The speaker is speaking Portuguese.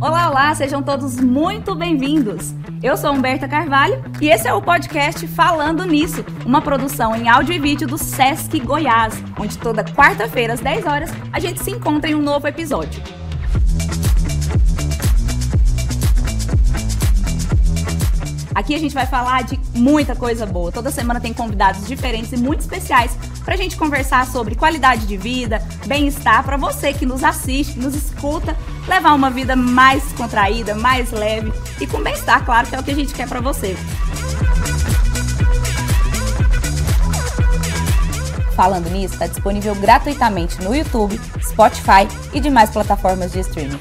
Olá, olá, sejam todos muito bem-vindos. Eu sou Humberta Carvalho e esse é o podcast Falando Nisso, uma produção em áudio e vídeo do Sesc Goiás, onde toda quarta-feira às 10 horas a gente se encontra em um novo episódio. Aqui a gente vai falar de muita coisa boa. Toda semana tem convidados diferentes e muito especiais para a gente conversar sobre qualidade de vida, bem-estar, para você que nos assiste, nos escuta, levar uma vida mais contraída, mais leve e com bem-estar, claro, que é o que a gente quer para você. Falando nisso, está disponível gratuitamente no YouTube, Spotify e demais plataformas de streaming.